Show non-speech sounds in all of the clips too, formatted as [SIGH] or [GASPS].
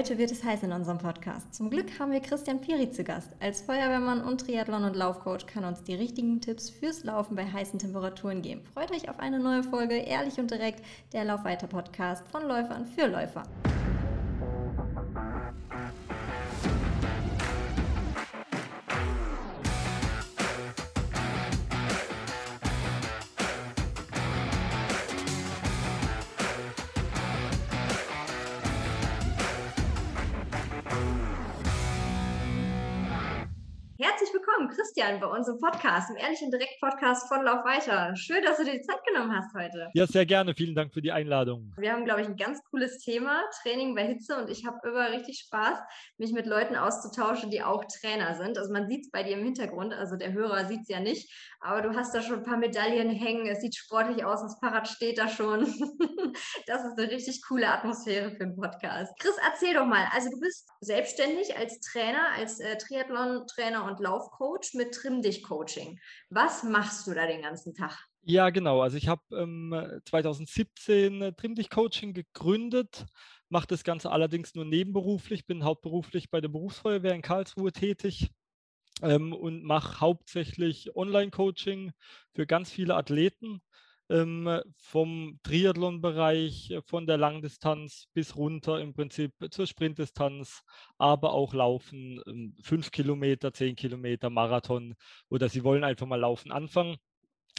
Heute wird es heiß in unserem Podcast. Zum Glück haben wir Christian Piri zu Gast. Als Feuerwehrmann und Triathlon- und Laufcoach kann uns die richtigen Tipps fürs Laufen bei heißen Temperaturen geben. Freut euch auf eine neue Folge Ehrlich und Direkt, der Laufweiter-Podcast von Läufern für Läufer. Christian bei uns im Podcast, im Ehrlichen Direkt-Podcast von Lauf weiter. Schön, dass du dir die Zeit genommen hast heute. Ja, sehr gerne. Vielen Dank für die Einladung. Wir haben, glaube ich, ein ganz cooles Thema, Training bei Hitze. Und ich habe immer richtig Spaß, mich mit Leuten auszutauschen, die auch Trainer sind. Also man sieht es bei dir im Hintergrund, also der Hörer sieht es ja nicht, aber du hast da schon ein paar Medaillen hängen. Es sieht sportlich aus, das Fahrrad steht da schon. [LAUGHS] das ist eine richtig coole Atmosphäre für einen Podcast. Chris, erzähl doch mal. Also du bist selbstständig als Trainer, als äh, Triathlon-Trainer und Laufcoach mit Trim Dich Coaching. Was machst du da den ganzen Tag? Ja, genau. Also ich habe ähm, 2017 äh, Trim Dich Coaching gegründet, mache das Ganze allerdings nur nebenberuflich, bin hauptberuflich bei der Berufsfeuerwehr in Karlsruhe tätig ähm, und mache hauptsächlich Online-Coaching für ganz viele Athleten ähm, vom Triathlon-Bereich, äh, von der Langdistanz bis runter im Prinzip zur Sprintdistanz, aber auch Laufen, ähm, fünf Kilometer, zehn Kilometer, Marathon oder sie wollen einfach mal Laufen anfangen.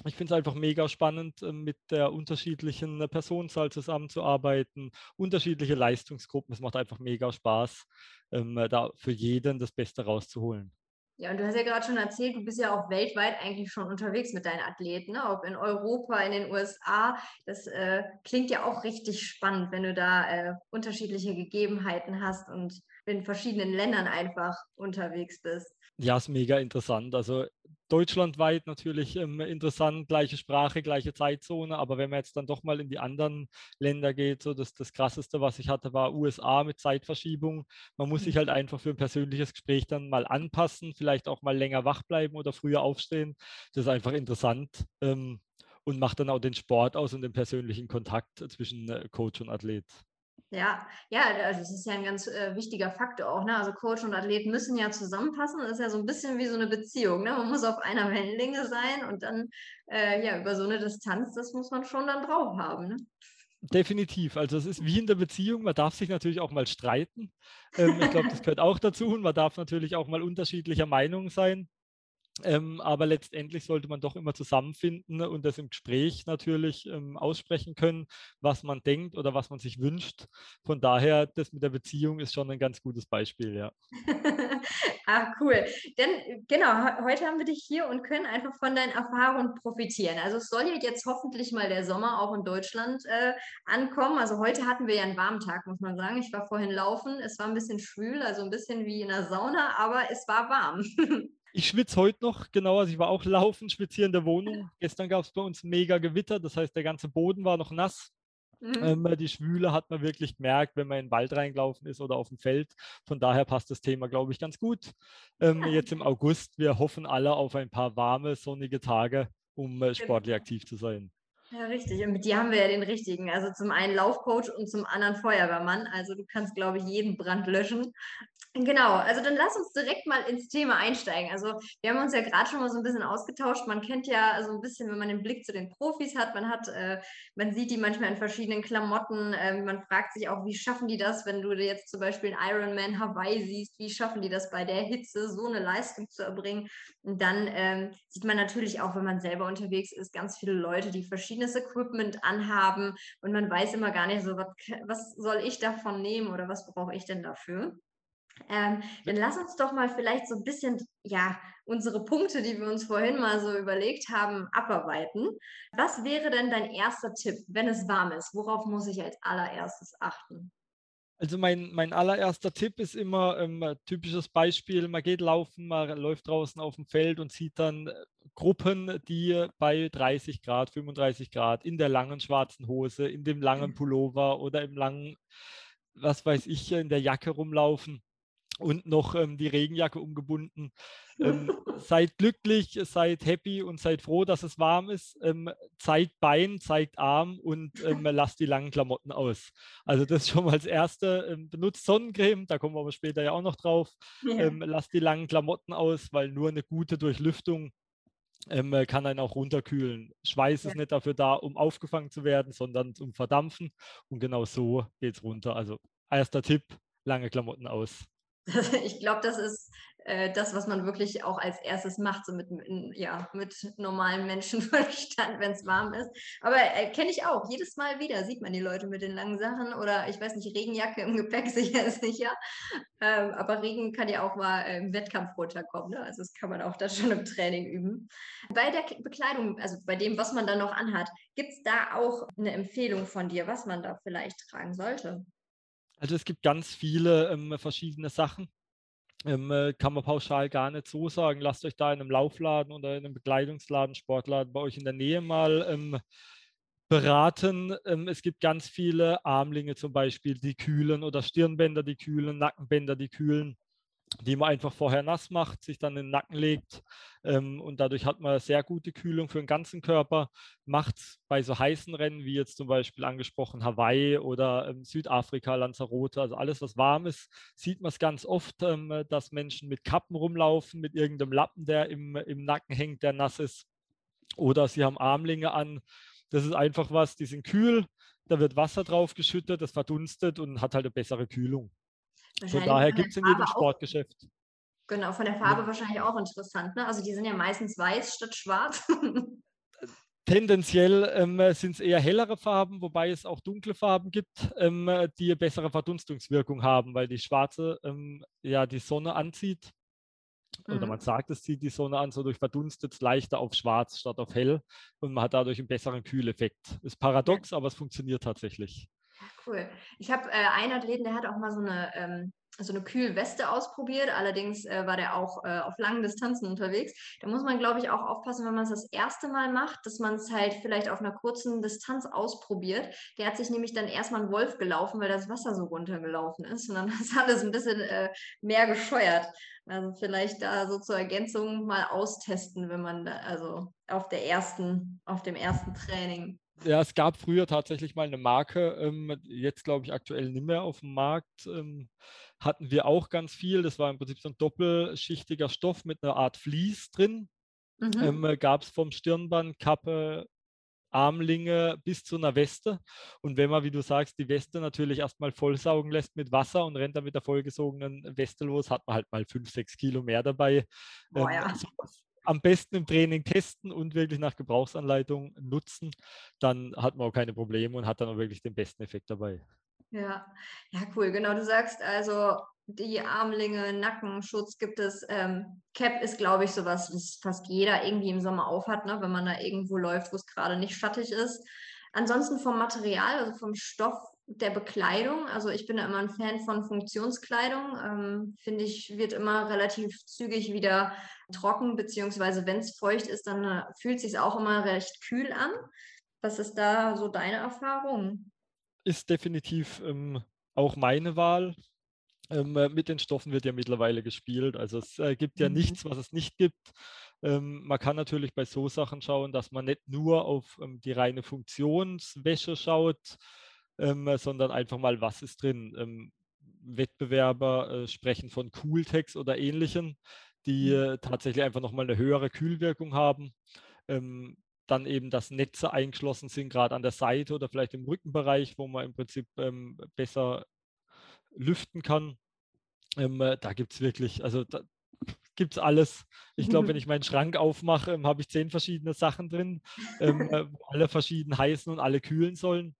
Ich finde es einfach mega spannend, äh, mit der unterschiedlichen Personenzahl zusammenzuarbeiten, unterschiedliche Leistungsgruppen. Es macht einfach mega Spaß, ähm, da für jeden das Beste rauszuholen. Ja, und du hast ja gerade schon erzählt, du bist ja auch weltweit eigentlich schon unterwegs mit deinen Athleten, ne? ob in Europa, in den USA. Das äh, klingt ja auch richtig spannend, wenn du da äh, unterschiedliche Gegebenheiten hast und in verschiedenen Ländern einfach unterwegs bist. Ja, ist mega interessant. Also deutschlandweit natürlich ähm, interessant, gleiche Sprache, gleiche Zeitzone, aber wenn man jetzt dann doch mal in die anderen Länder geht, so das, das krasseste, was ich hatte, war USA mit Zeitverschiebung. Man muss sich mhm. halt einfach für ein persönliches Gespräch dann mal anpassen, vielleicht auch mal länger wach bleiben oder früher aufstehen. Das ist einfach interessant ähm, und macht dann auch den Sport aus und den persönlichen Kontakt zwischen äh, Coach und Athlet. Ja, ja, also das ist ja ein ganz äh, wichtiger Faktor auch. Ne? Also Coach und Athlet müssen ja zusammenpassen. Das ist ja so ein bisschen wie so eine Beziehung. Ne? Man muss auf einer Wellenlänge sein und dann äh, ja über so eine Distanz, das muss man schon dann drauf haben. Ne? Definitiv. Also es ist wie in der Beziehung. Man darf sich natürlich auch mal streiten. Ähm, ich glaube, das gehört auch dazu. Und man darf natürlich auch mal unterschiedlicher Meinung sein. Ähm, aber letztendlich sollte man doch immer zusammenfinden und das im Gespräch natürlich ähm, aussprechen können, was man denkt oder was man sich wünscht. Von daher, das mit der Beziehung ist schon ein ganz gutes Beispiel, ja. Ach, [LAUGHS] cool. Denn genau, heute haben wir dich hier und können einfach von deinen Erfahrungen profitieren. Also es soll ja jetzt hoffentlich mal der Sommer auch in Deutschland äh, ankommen. Also heute hatten wir ja einen warmen Tag, muss man sagen. Ich war vorhin laufen. Es war ein bisschen schwül, also ein bisschen wie in der Sauna, aber es war warm. [LAUGHS] Ich schwitze heute noch, genau, also ich war auch laufen, schwitze hier in der Wohnung. Gestern gab es bei uns mega Gewitter, das heißt, der ganze Boden war noch nass. Mhm. Ähm, die Schwüle hat man wirklich gemerkt, wenn man in den Wald reingelaufen ist oder auf dem Feld. Von daher passt das Thema, glaube ich, ganz gut. Ähm, jetzt im August, wir hoffen alle auf ein paar warme, sonnige Tage, um äh, sportlich genau. aktiv zu sein. Ja, richtig. Und mit dir haben wir ja den richtigen. Also zum einen Laufcoach und zum anderen Feuerwehrmann. Also du kannst, glaube ich, jeden Brand löschen. Genau, also dann lass uns direkt mal ins Thema einsteigen. Also wir haben uns ja gerade schon mal so ein bisschen ausgetauscht. Man kennt ja so ein bisschen, wenn man den Blick zu den Profis hat, man hat, äh, man sieht die manchmal in verschiedenen Klamotten. Äh, man fragt sich auch, wie schaffen die das, wenn du jetzt zum Beispiel einen Ironman Hawaii siehst, wie schaffen die das bei der Hitze, so eine Leistung zu erbringen? Und dann ähm, sieht man natürlich auch, wenn man selber unterwegs ist, ganz viele Leute, die verschiedenes Equipment anhaben und man weiß immer gar nicht so, was, was soll ich davon nehmen oder was brauche ich denn dafür? Ähm, dann lass uns doch mal vielleicht so ein bisschen, ja, unsere Punkte, die wir uns vorhin mal so überlegt haben, abarbeiten. Was wäre denn dein erster Tipp, wenn es warm ist? Worauf muss ich als allererstes achten? Also mein, mein allererster Tipp ist immer ähm, ein typisches Beispiel, man geht laufen, man läuft draußen auf dem Feld und sieht dann äh, Gruppen, die bei 30 Grad, 35 Grad in der langen schwarzen Hose, in dem langen mhm. Pullover oder im langen, was weiß ich, in der Jacke rumlaufen und noch ähm, die Regenjacke umgebunden. Ähm, [LAUGHS] seid glücklich, seid happy und seid froh, dass es warm ist. Ähm, zeigt Bein, zeigt Arm und ähm, [LAUGHS] lasst die langen Klamotten aus. Also das schon mal das Erste. Ähm, benutzt Sonnencreme, da kommen wir aber später ja auch noch drauf. Ähm, lasst die langen Klamotten aus, weil nur eine gute Durchlüftung ähm, kann einen auch runterkühlen. Schweiß ja. ist nicht dafür da, um aufgefangen zu werden, sondern zum Verdampfen. Und genau so geht es runter. Also erster Tipp, lange Klamotten aus. [LAUGHS] Ich glaube, das ist äh, das, was man wirklich auch als erstes macht, so mit, ja, mit normalem Menschenverstand, [LAUGHS] wenn es warm ist. Aber äh, kenne ich auch. Jedes Mal wieder sieht man die Leute mit den langen Sachen oder ich weiß nicht, Regenjacke im Gepäck, [LAUGHS] sicher ist sicher. Ähm, aber Regen kann ja auch mal äh, im Wettkampf runterkommen. Ne? Also das kann man auch da schon im Training üben. Bei der Bekleidung, also bei dem, was man dann noch anhat, gibt es da auch eine Empfehlung von dir, was man da vielleicht tragen sollte? Also es gibt ganz viele ähm, verschiedene Sachen. Ähm, äh, kann man pauschal gar nicht so sagen. Lasst euch da in einem Laufladen oder in einem Bekleidungsladen, Sportladen bei euch in der Nähe mal ähm, beraten. Ähm, es gibt ganz viele Armlinge zum Beispiel, die kühlen oder Stirnbänder, die kühlen, Nackenbänder, die kühlen die man einfach vorher nass macht, sich dann in den Nacken legt ähm, und dadurch hat man sehr gute Kühlung für den ganzen Körper. Macht bei so heißen Rennen wie jetzt zum Beispiel angesprochen Hawaii oder ähm, Südafrika, Lanzarote, also alles, was warm ist, sieht man es ganz oft, ähm, dass Menschen mit Kappen rumlaufen, mit irgendeinem Lappen, der im, im Nacken hängt, der nass ist. Oder sie haben Armlinge an. Das ist einfach was, die sind kühl, da wird Wasser drauf geschüttet, das verdunstet und hat halt eine bessere Kühlung. Von daher gibt es in jedem Sportgeschäft. Genau, von der Farbe ja. wahrscheinlich auch interessant. Ne? Also die sind ja meistens weiß statt schwarz. [LAUGHS] Tendenziell ähm, sind es eher hellere Farben, wobei es auch dunkle Farben gibt, ähm, die eine bessere Verdunstungswirkung haben, weil die schwarze ähm, ja die Sonne anzieht. Mhm. Oder man sagt, es zieht die Sonne an, so durch verdunstet es leichter auf schwarz statt auf hell und man hat dadurch einen besseren Kühleffekt. Ist paradox, aber es funktioniert tatsächlich. Cool. Ich habe äh, einen Athleten, der hat auch mal so eine, ähm, so eine Kühlweste ausprobiert. Allerdings äh, war der auch äh, auf langen Distanzen unterwegs. Da muss man, glaube ich, auch aufpassen, wenn man es das erste Mal macht, dass man es halt vielleicht auf einer kurzen Distanz ausprobiert. Der hat sich nämlich dann erstmal einen Wolf gelaufen, weil das Wasser so runtergelaufen ist. Und dann [LAUGHS] ist alles ein bisschen äh, mehr gescheuert. Also vielleicht da so zur Ergänzung mal austesten, wenn man da, also auf der ersten, auf dem ersten Training. Ja, es gab früher tatsächlich mal eine Marke, ähm, jetzt glaube ich aktuell nicht mehr auf dem Markt. Ähm, hatten wir auch ganz viel. Das war im Prinzip so ein doppelschichtiger Stoff mit einer Art Vlies drin. Mhm. Ähm, äh, gab es vom Stirnband, Kappe, Armlinge bis zu einer Weste. Und wenn man, wie du sagst, die Weste natürlich erstmal vollsaugen lässt mit Wasser und rennt dann mit der vollgesogenen Weste los, hat man halt mal fünf, sechs Kilo mehr dabei. Boah, ähm, ja. Am besten im Training testen und wirklich nach Gebrauchsanleitung nutzen. Dann hat man auch keine Probleme und hat dann auch wirklich den besten Effekt dabei. Ja, ja, cool. Genau, du sagst also, die Armlinge, Nackenschutz gibt es. Ähm, Cap ist, glaube ich, sowas, was fast jeder irgendwie im Sommer aufhat, ne? wenn man da irgendwo läuft, wo es gerade nicht schattig ist. Ansonsten vom Material, also vom Stoff der Bekleidung. Also ich bin immer ein Fan von Funktionskleidung. Ähm, Finde ich, wird immer relativ zügig wieder trocken, beziehungsweise wenn es feucht ist, dann äh, fühlt es sich auch immer recht kühl an. Was ist da so deine Erfahrung? Ist definitiv ähm, auch meine Wahl. Ähm, äh, mit den Stoffen wird ja mittlerweile gespielt. Also es äh, gibt ja mhm. nichts, was es nicht gibt. Ähm, man kann natürlich bei so Sachen schauen, dass man nicht nur auf ähm, die reine Funktionswäsche schaut, ähm, sondern einfach mal, was ist drin. Ähm, Wettbewerber äh, sprechen von Cooltex oder ähnlichen, die mhm. äh, tatsächlich einfach nochmal eine höhere Kühlwirkung haben. Ähm, dann eben, dass Netze eingeschlossen sind, gerade an der Seite oder vielleicht im Rückenbereich, wo man im Prinzip ähm, besser lüften kann. Ähm, äh, da gibt es wirklich, also da gibt es alles. Ich glaube, wenn [LAUGHS] ich meinen Schrank aufmache, ähm, habe ich zehn verschiedene Sachen drin, ähm, äh, wo alle verschieden heißen und alle kühlen sollen.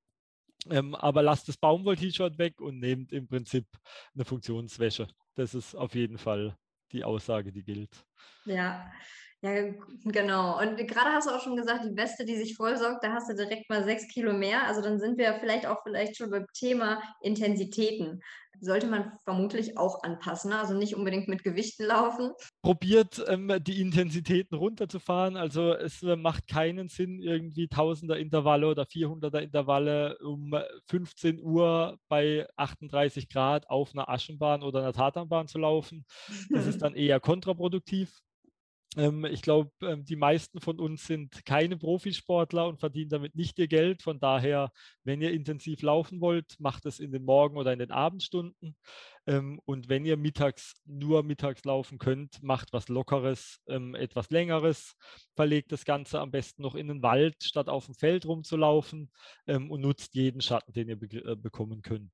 Ähm, aber lasst das Baumwoll-T-Shirt weg und nehmt im Prinzip eine Funktionswäsche. Das ist auf jeden Fall die Aussage, die gilt. Ja, ja, genau. Und gerade hast du auch schon gesagt, die Weste, die sich vollsaugt, da hast du direkt mal sechs Kilo mehr. Also dann sind wir vielleicht auch vielleicht schon beim Thema Intensitäten. Sollte man vermutlich auch anpassen. Ne? Also nicht unbedingt mit Gewichten laufen. probiert, ähm, die Intensitäten runterzufahren. Also es äh, macht keinen Sinn, irgendwie Tausender Intervalle oder 400er Intervalle um 15 Uhr bei 38 Grad auf einer Aschenbahn oder einer Tatanbahn zu laufen. Das ist [LAUGHS] dann eher kontraproduktiv. Ähm, ich glaube, ähm, die meisten von uns sind keine Profisportler und verdienen damit nicht ihr Geld. Von daher, wenn ihr intensiv laufen wollt, macht es in den Morgen- oder in den Abendstunden. Ähm, und wenn ihr mittags nur mittags laufen könnt, macht was Lockeres, ähm, etwas Längeres, verlegt das Ganze am besten noch in den Wald, statt auf dem Feld rumzulaufen ähm, und nutzt jeden Schatten, den ihr be äh, bekommen könnt.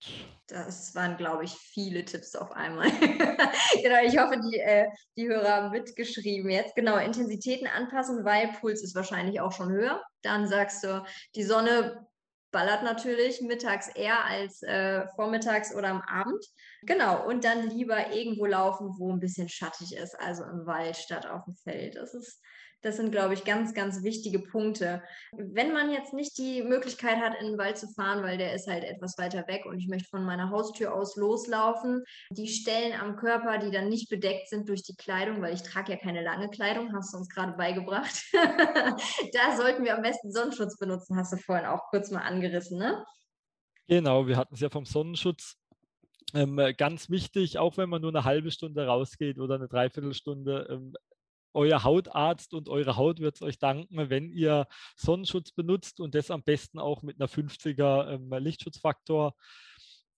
Das waren, glaube ich, viele Tipps auf einmal. [LAUGHS] genau, ich hoffe, die, äh, die Hörer haben mitgeschrieben jetzt. Genau, Intensitäten anpassen, weil Puls ist wahrscheinlich auch schon höher. Dann sagst du, die Sonne ballert natürlich mittags eher als äh, vormittags oder am Abend. Genau, und dann lieber irgendwo laufen, wo ein bisschen schattig ist, also im Wald statt auf dem Feld. Das ist das sind, glaube ich, ganz, ganz wichtige Punkte. Wenn man jetzt nicht die Möglichkeit hat, in den Wald zu fahren, weil der ist halt etwas weiter weg und ich möchte von meiner Haustür aus loslaufen, die Stellen am Körper, die dann nicht bedeckt sind durch die Kleidung, weil ich trage ja keine lange Kleidung, hast du uns gerade beigebracht. [LAUGHS] da sollten wir am besten Sonnenschutz benutzen, hast du vorhin auch kurz mal angerissen, ne? Genau, wir hatten es ja vom Sonnenschutz. Ähm, ganz wichtig, auch wenn man nur eine halbe Stunde rausgeht oder eine Dreiviertelstunde, ähm, euer Hautarzt und eure Haut wird es euch danken, wenn ihr Sonnenschutz benutzt und das am besten auch mit einer 50er ähm, Lichtschutzfaktor.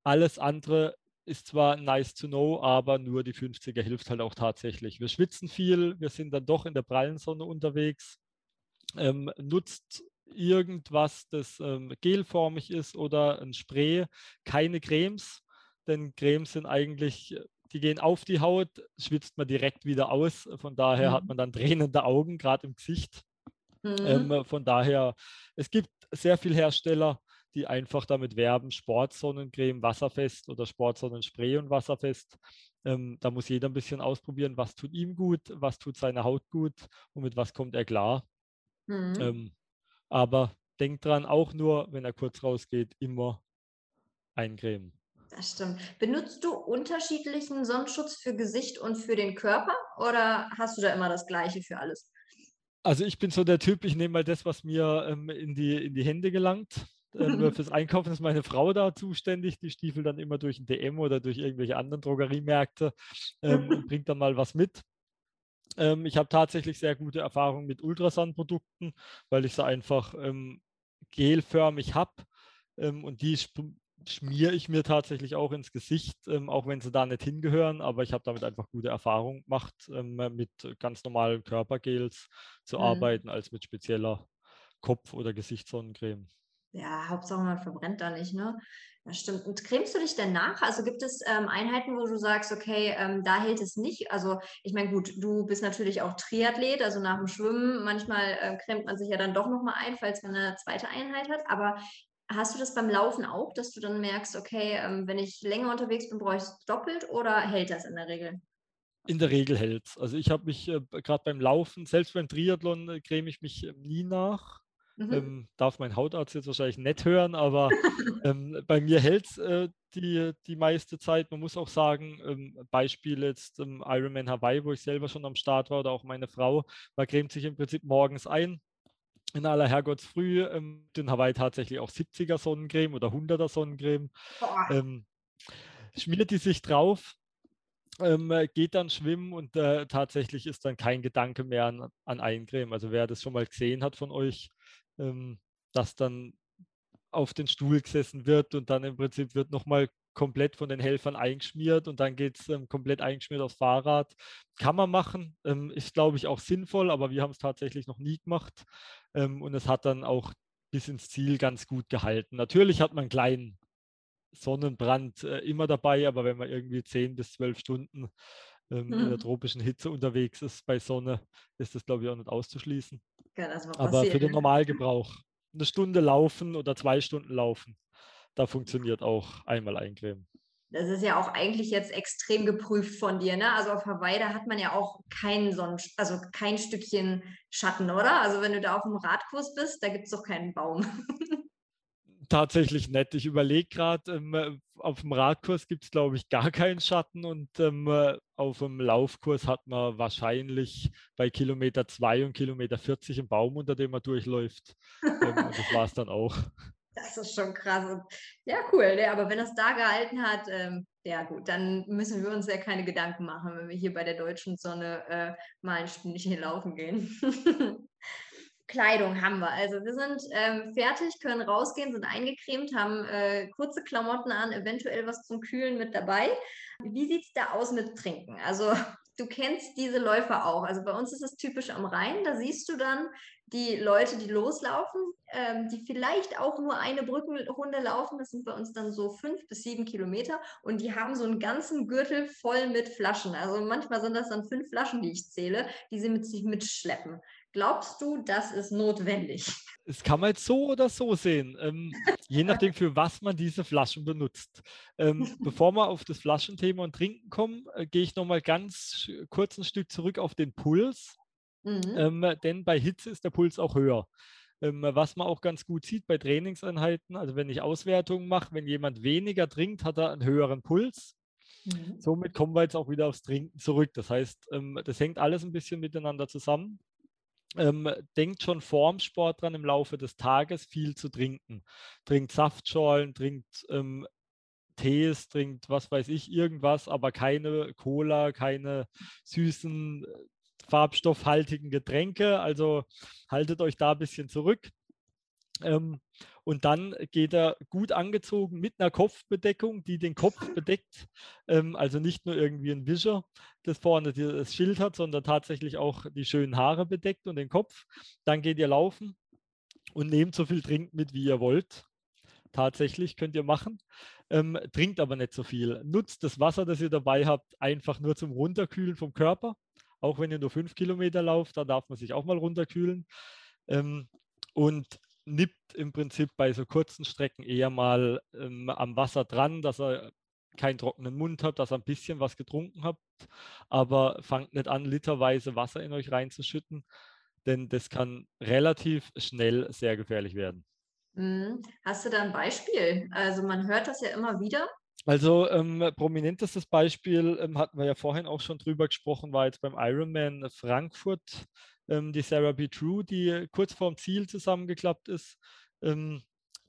Alles andere ist zwar nice to know, aber nur die 50er hilft halt auch tatsächlich. Wir schwitzen viel, wir sind dann doch in der prallen Sonne unterwegs. Ähm, nutzt irgendwas, das ähm, gelformig ist oder ein Spray, keine Cremes, denn Cremes sind eigentlich die gehen auf die Haut, schwitzt man direkt wieder aus. Von daher mhm. hat man dann tränende Augen, gerade im Gesicht. Mhm. Ähm, von daher, es gibt sehr viele Hersteller, die einfach damit werben, Sportsonnencreme wasserfest oder Sportsonnenspray und wasserfest. Ähm, da muss jeder ein bisschen ausprobieren, was tut ihm gut, was tut seiner Haut gut und mit was kommt er klar. Mhm. Ähm, aber denkt dran, auch nur, wenn er kurz rausgeht, immer eincremen. Das stimmt. Benutzt du unterschiedlichen Sonnenschutz für Gesicht und für den Körper oder hast du da immer das Gleiche für alles? Also ich bin so der Typ, ich nehme mal das, was mir ähm, in, die, in die Hände gelangt. Ähm, [LAUGHS] fürs Einkaufen ist meine Frau da zuständig. Die stiefelt dann immer durch ein DM oder durch irgendwelche anderen Drogeriemärkte ähm, und [LAUGHS] bringt dann mal was mit. Ähm, ich habe tatsächlich sehr gute Erfahrungen mit Ultrasound-Produkten, weil ich sie einfach ähm, gelförmig habe. Ähm, und die schmiere ich mir tatsächlich auch ins Gesicht, ähm, auch wenn sie da nicht hingehören. Aber ich habe damit einfach gute Erfahrungen gemacht, ähm, mit ganz normalen Körpergels zu mhm. arbeiten, als mit spezieller Kopf- oder Gesichtssonnencreme. Ja, Hauptsache man verbrennt da nicht, ne? Das stimmt. Und cremst du dich denn nach? Also gibt es ähm, Einheiten, wo du sagst, okay, ähm, da hält es nicht? Also ich meine, gut, du bist natürlich auch Triathlet, also nach dem Schwimmen, manchmal äh, cremt man sich ja dann doch nochmal ein, falls man eine zweite Einheit hat. Aber Hast du das beim Laufen auch, dass du dann merkst, okay, ähm, wenn ich länger unterwegs bin, brauche ich es doppelt oder hält das in der Regel? In der Regel hält es. Also ich habe mich äh, gerade beim Laufen, selbst beim Triathlon, äh, creme ich mich äh, nie nach. Mhm. Ähm, darf mein Hautarzt jetzt wahrscheinlich nicht hören, aber [LAUGHS] ähm, bei mir hält es äh, die, die meiste Zeit. Man muss auch sagen, ähm, Beispiel jetzt ähm, Ironman Hawaii, wo ich selber schon am Start war oder auch meine Frau, man cremt sich im Prinzip morgens ein, in aller Herrgottsfrüh ähm, in Hawaii tatsächlich auch 70er Sonnencreme oder 100er Sonnencreme. Ähm, schmiert die sich drauf, ähm, geht dann schwimmen und äh, tatsächlich ist dann kein Gedanke mehr an, an Eincreme. Also wer das schon mal gesehen hat von euch, ähm, dass dann auf den Stuhl gesessen wird und dann im Prinzip wird nochmal komplett von den Helfern eingeschmiert und dann geht es ähm, komplett eingeschmiert aufs Fahrrad. Kann man machen, ähm, ist glaube ich auch sinnvoll, aber wir haben es tatsächlich noch nie gemacht ähm, und es hat dann auch bis ins Ziel ganz gut gehalten. Natürlich hat man einen kleinen Sonnenbrand äh, immer dabei, aber wenn man irgendwie 10 bis 12 Stunden mhm. in der mhm. tropischen Hitze unterwegs ist bei Sonne, ist das glaube ich auch nicht auszuschließen. aber für den Normalgebrauch eine Stunde laufen oder zwei Stunden laufen da funktioniert auch einmal eincremen. Das ist ja auch eigentlich jetzt extrem geprüft von dir, ne? Also auf Hawaii, da hat man ja auch kein Sonnen also kein Stückchen Schatten, oder? Also wenn du da auf dem Radkurs bist, da gibt es doch keinen Baum. [LAUGHS] Tatsächlich nett. Ich überlege gerade, ähm, auf dem Radkurs gibt es, glaube ich, gar keinen Schatten und ähm, äh, auf dem Laufkurs hat man wahrscheinlich bei Kilometer 2 und Kilometer 40 einen Baum, unter dem man durchläuft. ähm, und das war es dann auch. Das ist schon krass. Ja, cool. Ja, aber wenn das da gehalten hat, ähm, ja gut, dann müssen wir uns ja keine Gedanken machen, wenn wir hier bei der deutschen Sonne äh, mal ein Stündchen laufen gehen. [LAUGHS] Kleidung haben wir. Also wir sind ähm, fertig, können rausgehen, sind eingecremt, haben äh, kurze Klamotten an, eventuell was zum Kühlen mit dabei. Wie sieht es da aus mit Trinken? Also du kennst diese Läufer auch. Also bei uns ist es typisch am Rhein. Da siehst du dann die Leute, die loslaufen, ähm, die vielleicht auch nur eine Brückenrunde laufen. Das sind bei uns dann so fünf bis sieben Kilometer. Und die haben so einen ganzen Gürtel voll mit Flaschen. Also manchmal sind das dann fünf Flaschen, die ich zähle, die sie mit sich mitschleppen. Glaubst du, das ist notwendig? Es kann man jetzt so oder so sehen, ähm, je [LAUGHS] nachdem, für was man diese Flaschen benutzt. Ähm, [LAUGHS] bevor wir auf das Flaschenthema und Trinken kommen, äh, gehe ich nochmal ganz kurz ein Stück zurück auf den Puls. Mhm. Ähm, denn bei Hitze ist der Puls auch höher. Ähm, was man auch ganz gut sieht bei Trainingseinheiten, also wenn ich Auswertungen mache, wenn jemand weniger trinkt, hat er einen höheren Puls. Mhm. Somit kommen wir jetzt auch wieder aufs Trinken zurück. Das heißt, ähm, das hängt alles ein bisschen miteinander zusammen ähm, denkt schon vorm Sport dran, im Laufe des Tages viel zu trinken. Trinkt Saftschorlen, trinkt ähm, Tees, trinkt was weiß ich, irgendwas, aber keine Cola, keine süßen, farbstoffhaltigen Getränke. Also haltet euch da ein bisschen zurück. Ähm, und dann geht er gut angezogen mit einer Kopfbedeckung, die den Kopf [LAUGHS] bedeckt. Ähm, also nicht nur irgendwie ein Wischer, das vorne das Schild hat, sondern tatsächlich auch die schönen Haare bedeckt und den Kopf. Dann geht ihr laufen und nehmt so viel Trinken mit, wie ihr wollt. Tatsächlich könnt ihr machen. Ähm, trinkt aber nicht so viel. Nutzt das Wasser, das ihr dabei habt, einfach nur zum Runterkühlen vom Körper. Auch wenn ihr nur fünf Kilometer lauft, da darf man sich auch mal runterkühlen. Ähm, und nippt im Prinzip bei so kurzen Strecken eher mal ähm, am Wasser dran, dass er keinen trockenen Mund hat, dass ihr ein bisschen was getrunken habt, aber fangt nicht an, literweise Wasser in euch reinzuschütten, denn das kann relativ schnell sehr gefährlich werden. Mhm. Hast du da ein Beispiel? Also man hört das ja immer wieder. Also ähm, prominentestes Beispiel ähm, hatten wir ja vorhin auch schon drüber gesprochen, war jetzt beim Ironman Frankfurt ähm, die Sarah B. True, die kurz vorm Ziel zusammengeklappt ist. Ähm,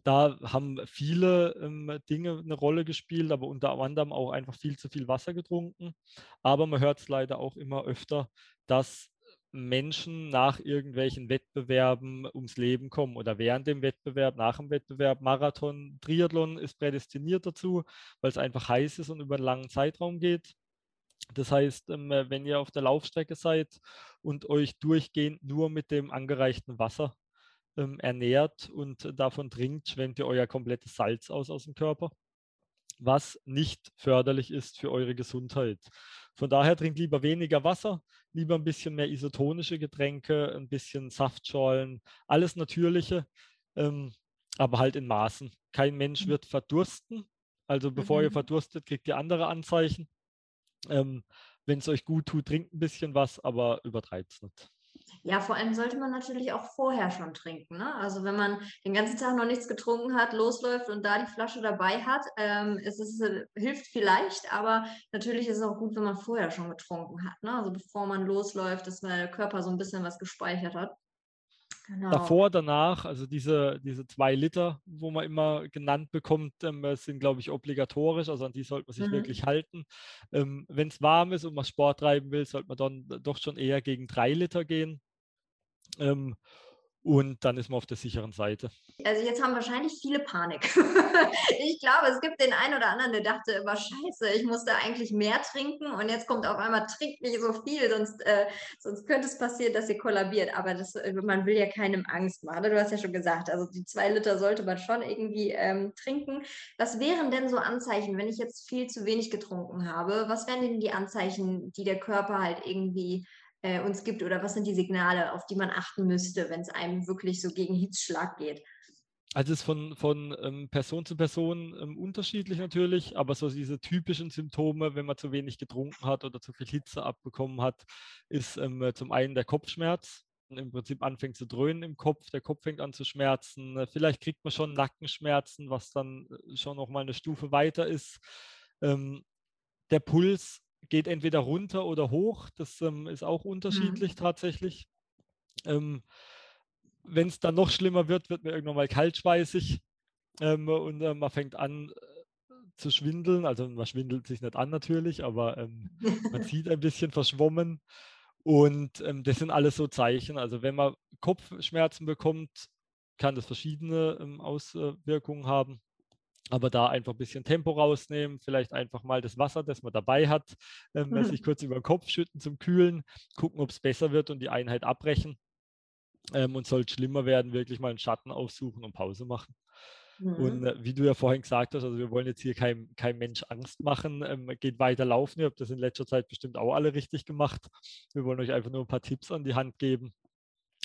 da haben viele ähm, Dinge eine Rolle gespielt, aber unter anderem auch einfach viel zu viel Wasser getrunken. Aber man hört es leider auch immer öfter, dass Menschen nach irgendwelchen Wettbewerben ums Leben kommen oder während dem Wettbewerb, nach dem Wettbewerb. Marathon, Triathlon ist prädestiniert dazu, weil es einfach heiß ist und über einen langen Zeitraum geht. Das heißt, ähm, wenn ihr auf der Laufstrecke seid und euch durchgehend nur mit dem angereichten Wasser ähm, ernährt und davon trinkt, schwemmt ihr euer komplettes Salz aus aus dem Körper, was nicht förderlich ist für eure Gesundheit. Von daher trinkt lieber weniger Wasser, lieber ein bisschen mehr isotonische Getränke, ein bisschen Saftschorlen, alles Natürliche, ähm, aber halt in Maßen. Kein Mensch mhm. wird verdursten. Also bevor mhm. ihr verdurstet, kriegt ihr andere Anzeichen. Ähm, Wenn es euch gut tut, trinkt ein bisschen was, aber übertreibt es nicht. Ja, vor allem sollte man natürlich auch vorher schon trinken. Ne? Also wenn man den ganzen Tag noch nichts getrunken hat, losläuft und da die Flasche dabei hat, ähm, es ist, äh, hilft vielleicht, aber natürlich ist es auch gut, wenn man vorher schon getrunken hat. Ne? Also bevor man losläuft, dass der Körper so ein bisschen was gespeichert hat. Genau. Davor, danach, also diese, diese zwei Liter, wo man immer genannt bekommt, ähm, sind, glaube ich, obligatorisch. Also an die sollte man sich mhm. wirklich halten. Ähm, Wenn es warm ist und man Sport treiben will, sollte man dann doch schon eher gegen drei Liter gehen. Ähm, und dann ist man auf der sicheren Seite. Also jetzt haben wahrscheinlich viele Panik. [LAUGHS] ich glaube, es gibt den einen oder anderen, der dachte immer, scheiße, ich musste eigentlich mehr trinken und jetzt kommt auf einmal, trinkt nicht so viel, sonst, äh, sonst könnte es passieren, dass ihr kollabiert. Aber das, äh, man will ja keinem Angst machen. Du hast ja schon gesagt, also die zwei Liter sollte man schon irgendwie ähm, trinken. Was wären denn so Anzeichen, wenn ich jetzt viel zu wenig getrunken habe? Was wären denn die Anzeichen, die der Körper halt irgendwie äh, uns gibt oder was sind die Signale, auf die man achten müsste, wenn es einem wirklich so gegen Hitzschlag geht? Also es ist von, von ähm, Person zu Person ähm, unterschiedlich natürlich, aber so diese typischen Symptome, wenn man zu wenig getrunken hat oder zu viel Hitze abbekommen hat, ist ähm, zum einen der Kopfschmerz. im Prinzip anfängt zu dröhnen im Kopf, der Kopf fängt an zu schmerzen, vielleicht kriegt man schon Nackenschmerzen, was dann äh, schon noch mal eine Stufe weiter ist. Ähm, der Puls geht entweder runter oder hoch, das ähm, ist auch mhm. unterschiedlich mhm. tatsächlich. Ähm, Wenn es dann noch schlimmer wird, wird man irgendwann mal kaltschweißig ähm, und äh, man fängt an äh, zu schwindeln. Also man schwindelt sich nicht an natürlich, aber ähm, man [LAUGHS] sieht ein bisschen verschwommen. Und ähm, das sind alles so Zeichen. Also wenn man Kopfschmerzen bekommt, kann das verschiedene ähm, Auswirkungen haben. Aber da einfach ein bisschen Tempo rausnehmen, vielleicht einfach mal das Wasser, das man dabei hat, ähm, mhm. sich kurz über den Kopf schütten zum Kühlen, gucken, ob es besser wird und die Einheit abbrechen. Ähm, und soll es schlimmer werden, wirklich mal einen Schatten aufsuchen und Pause machen. Mhm. Und äh, wie du ja vorhin gesagt hast, also wir wollen jetzt hier keinem kein Mensch Angst machen, ähm, geht weiter laufen. Ihr habt das in letzter Zeit bestimmt auch alle richtig gemacht. Wir wollen euch einfach nur ein paar Tipps an die Hand geben,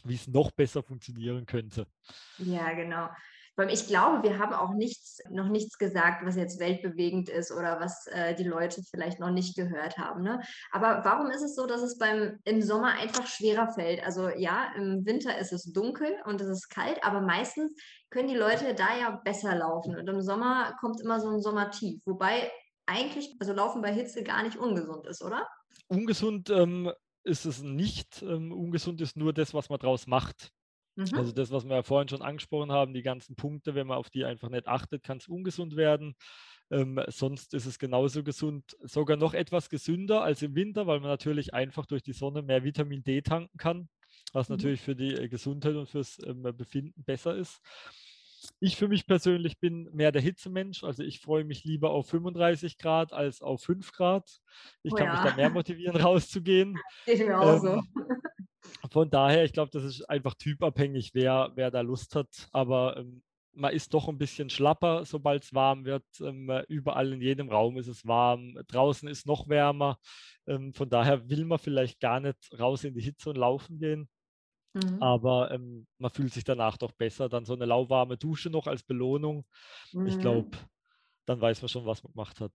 wie es noch besser funktionieren könnte. Ja, genau. Weil ich glaube, wir haben auch nichts, noch nichts gesagt, was jetzt weltbewegend ist oder was äh, die Leute vielleicht noch nicht gehört haben. Ne? Aber warum ist es so, dass es beim im Sommer einfach schwerer fällt? Also ja, im Winter ist es dunkel und es ist kalt, aber meistens können die Leute da ja besser laufen. Und im Sommer kommt immer so ein Sommertief. Wobei eigentlich, also Laufen bei Hitze gar nicht ungesund ist, oder? Ungesund ähm, ist es nicht. Ähm, ungesund ist nur das, was man draus macht. Mhm. Also das, was wir ja vorhin schon angesprochen haben, die ganzen Punkte, wenn man auf die einfach nicht achtet, kann es ungesund werden. Ähm, sonst ist es genauso gesund, sogar noch etwas gesünder als im Winter, weil man natürlich einfach durch die Sonne mehr Vitamin D tanken kann, was mhm. natürlich für die äh, Gesundheit und fürs ähm, Befinden besser ist. Ich für mich persönlich bin mehr der Hitzemensch, also ich freue mich lieber auf 35 Grad als auf 5 Grad. Ich oh kann ja. mich da mehr motivieren, [LAUGHS] rauszugehen. Geht mir auch ähm, so. Von daher, ich glaube, das ist einfach typabhängig, wer, wer da Lust hat. Aber ähm, man ist doch ein bisschen schlapper, sobald es warm wird. Ähm, überall in jedem Raum ist es warm. Draußen ist noch wärmer. Ähm, von daher will man vielleicht gar nicht raus in die Hitze und laufen gehen. Mhm. Aber ähm, man fühlt sich danach doch besser. Dann so eine lauwarme Dusche noch als Belohnung. Mhm. Ich glaube, dann weiß man schon, was man gemacht hat.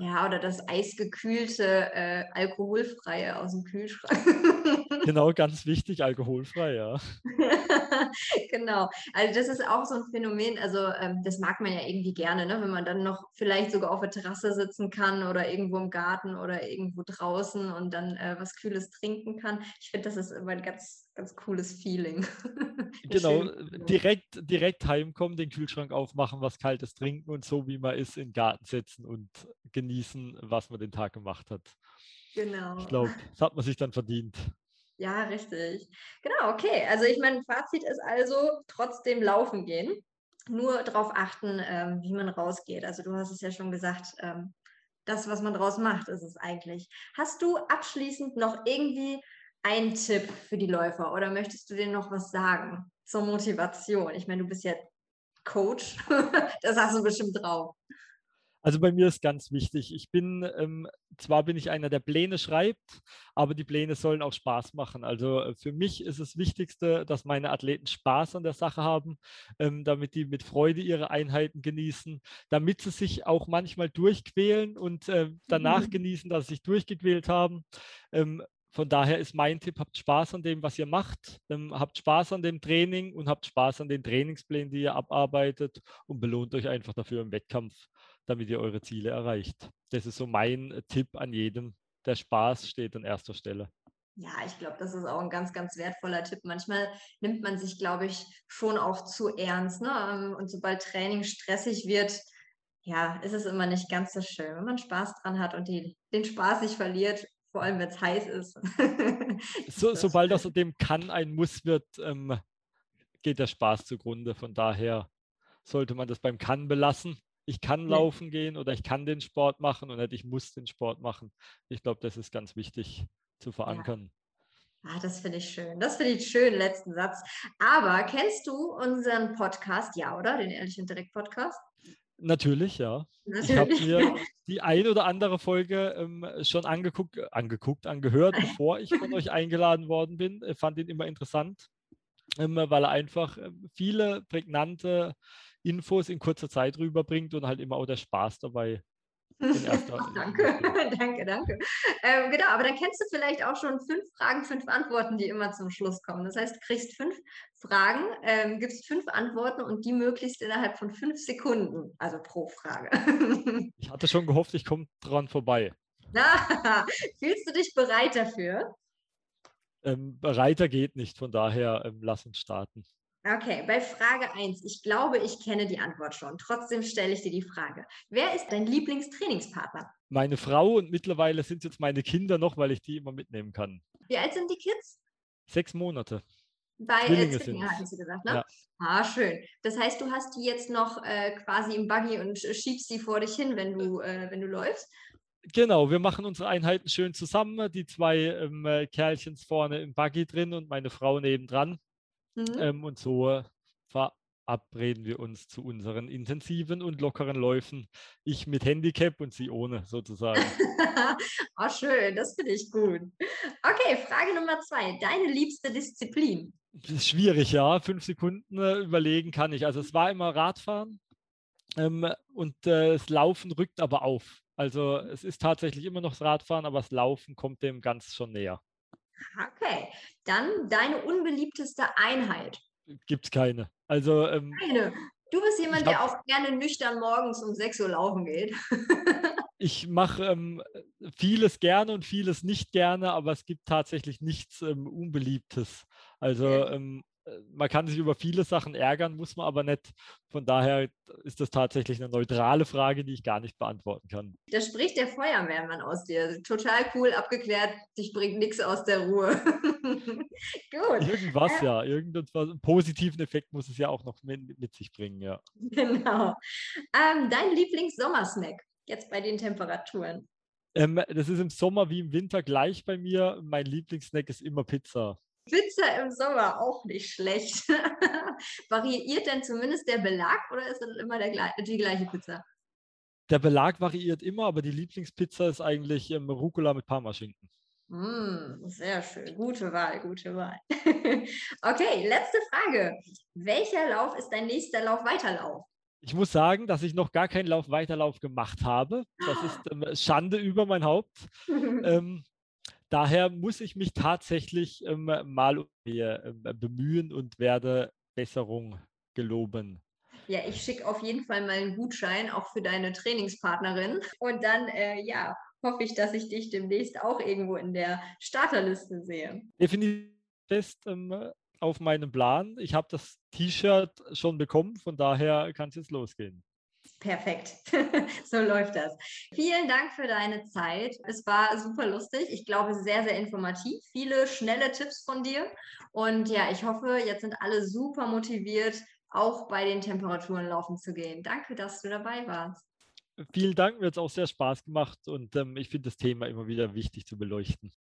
Ja, oder das eisgekühlte, äh, alkoholfreie aus dem Kühlschrank. [LAUGHS] genau, ganz wichtig, alkoholfrei, ja. [LAUGHS] genau. Also das ist auch so ein Phänomen, also ähm, das mag man ja irgendwie gerne, ne? wenn man dann noch vielleicht sogar auf der Terrasse sitzen kann oder irgendwo im Garten oder irgendwo draußen und dann äh, was Kühles trinken kann. Ich finde, das ist immer ein ganz, ganz cooles Feeling. [LAUGHS] genau, direkt, direkt heimkommen, den Kühlschrank aufmachen, was Kaltes trinken und so wie man ist, in den Garten setzen und genießen, was man den Tag gemacht hat. Genau. Ich glaube, [LAUGHS] das hat man sich dann verdient. Ja, richtig. Genau, okay. Also ich meine, Fazit ist also trotzdem laufen gehen. Nur darauf achten, ähm, wie man rausgeht. Also du hast es ja schon gesagt, ähm, das, was man draus macht, ist es eigentlich. Hast du abschließend noch irgendwie einen Tipp für die Läufer oder möchtest du denen noch was sagen zur Motivation? Ich meine, du bist ja Coach, [LAUGHS] das hast du bestimmt drauf. Also bei mir ist ganz wichtig, ich bin, ähm, zwar bin ich einer, der Pläne schreibt, aber die Pläne sollen auch Spaß machen. Also äh, für mich ist das Wichtigste, dass meine Athleten Spaß an der Sache haben, ähm, damit die mit Freude ihre Einheiten genießen, damit sie sich auch manchmal durchquälen und äh, danach mhm. genießen, dass sie sich durchgequält haben. Ähm, von daher ist mein Tipp, habt Spaß an dem, was ihr macht, ähm, habt Spaß an dem Training und habt Spaß an den Trainingsplänen, die ihr abarbeitet und belohnt euch einfach dafür im Wettkampf damit ihr eure Ziele erreicht. Das ist so mein äh, Tipp an jedem. Der Spaß steht an erster Stelle. Ja, ich glaube, das ist auch ein ganz, ganz wertvoller Tipp. Manchmal nimmt man sich, glaube ich, schon auch zu ernst. Ne? Ähm, und sobald Training stressig wird, ja, ist es immer nicht ganz so schön. Wenn man Spaß dran hat und die, den Spaß nicht verliert, vor allem wenn es heiß ist. [LAUGHS] so, sobald aus dem kann ein Muss wird, ähm, geht der Spaß zugrunde. Von daher sollte man das beim Kann belassen ich kann laufen gehen oder ich kann den Sport machen und nicht ich muss den Sport machen. Ich glaube, das ist ganz wichtig zu verankern. Ja. Ah, das finde ich schön. Das finde ich schön, letzten Satz. Aber kennst du unseren Podcast? Ja, oder? Den Ehrlich Direkt Podcast? Natürlich, ja. Natürlich. Ich habe mir die ein oder andere Folge ähm, schon angeguckt, angeguckt, angehört, bevor ich von euch eingeladen worden bin. Ich fand ihn immer interessant, ähm, weil er einfach ähm, viele prägnante Infos in kurzer Zeit rüberbringt und halt immer auch der Spaß dabei [LAUGHS] Ach, danke, [LAUGHS] danke, danke. Ähm, genau, aber dann kennst du vielleicht auch schon fünf Fragen, fünf Antworten, die immer zum Schluss kommen. Das heißt, du kriegst fünf Fragen, ähm, gibst fünf Antworten und die möglichst innerhalb von fünf Sekunden, also pro Frage. [LAUGHS] ich hatte schon gehofft, ich komme dran vorbei. Na, fühlst du dich bereit dafür? Ähm, bereiter geht nicht, von daher ähm, lass uns starten. Okay, bei Frage 1. Ich glaube, ich kenne die Antwort schon. Trotzdem stelle ich dir die Frage. Wer ist dein Lieblingstrainingspartner? Meine Frau und mittlerweile sind es jetzt meine Kinder noch, weil ich die immer mitnehmen kann. Wie alt sind die Kids? Sechs Monate. Bei Zwillinge, äh, Zwillinge hatten Sie gesagt, ne? Ja. Ah, schön. Das heißt, du hast die jetzt noch äh, quasi im Buggy und schiebst sie vor dich hin, wenn du, äh, wenn du läufst. Genau, wir machen unsere Einheiten schön zusammen. Die zwei ähm, äh, Kerlchens vorne im Buggy drin und meine Frau nebendran. Mhm. Ähm, und so verabreden wir uns zu unseren intensiven und lockeren Läufen. Ich mit Handicap und sie ohne sozusagen. oh, [LAUGHS] schön, das finde ich gut. Okay, Frage Nummer zwei. Deine liebste Disziplin? Das ist schwierig, ja. Fünf Sekunden äh, überlegen kann ich. Also es war immer Radfahren ähm, und äh, das Laufen rückt aber auf. Also es ist tatsächlich immer noch das Radfahren, aber das Laufen kommt dem ganz schon näher. Okay, dann deine unbeliebteste Einheit. Gibt es keine. Also, ähm, keine. Du bist jemand, der auch gerne nüchtern morgens um 6 Uhr laufen geht. [LAUGHS] ich mache ähm, vieles gerne und vieles nicht gerne, aber es gibt tatsächlich nichts ähm, Unbeliebtes. Also ähm, man kann sich über viele Sachen ärgern, muss man aber nicht. Von daher ist das tatsächlich eine neutrale Frage, die ich gar nicht beantworten kann. Da spricht der Feuerwehrmann aus dir. Total cool, abgeklärt, dich bringt nichts aus der Ruhe. [LAUGHS] Gut. Irgendwas, äh, ja. Irgendwas, einen positiven Effekt muss es ja auch noch mit, mit sich bringen, ja. [LAUGHS] Genau. Ähm, dein Lieblings-Sommersnack jetzt bei den Temperaturen? Ähm, das ist im Sommer wie im Winter gleich bei mir. Mein Lieblingssnack ist immer Pizza. Pizza im Sommer auch nicht schlecht. [LAUGHS] variiert denn zumindest der Belag oder ist das immer der, die gleiche Pizza? Der Belag variiert immer, aber die Lieblingspizza ist eigentlich ähm, Rucola mit Parmaschinken. Mm, sehr schön. Gute Wahl, gute Wahl. [LAUGHS] okay, letzte Frage. Welcher Lauf ist dein nächster Lauf-Weiterlauf? Ich muss sagen, dass ich noch gar keinen Lauf-Weiterlauf gemacht habe. Das ist [GASPS] ähm, Schande über mein Haupt. [LAUGHS] ähm, Daher muss ich mich tatsächlich ähm, mal ähm, bemühen und werde Besserung geloben. Ja, ich schicke auf jeden Fall mal einen Gutschein auch für deine Trainingspartnerin. Und dann, äh, ja, hoffe ich, dass ich dich demnächst auch irgendwo in der Starterliste sehe. Definitiv fest ähm, auf meinem Plan. Ich habe das T-Shirt schon bekommen, von daher kann es jetzt losgehen. Perfekt. [LAUGHS] so läuft das. Vielen Dank für deine Zeit. Es war super lustig. Ich glaube, sehr, sehr informativ. Viele schnelle Tipps von dir. Und ja, ich hoffe, jetzt sind alle super motiviert, auch bei den Temperaturen laufen zu gehen. Danke, dass du dabei warst. Vielen Dank, mir hat es auch sehr Spaß gemacht und ähm, ich finde das Thema immer wieder wichtig zu beleuchten.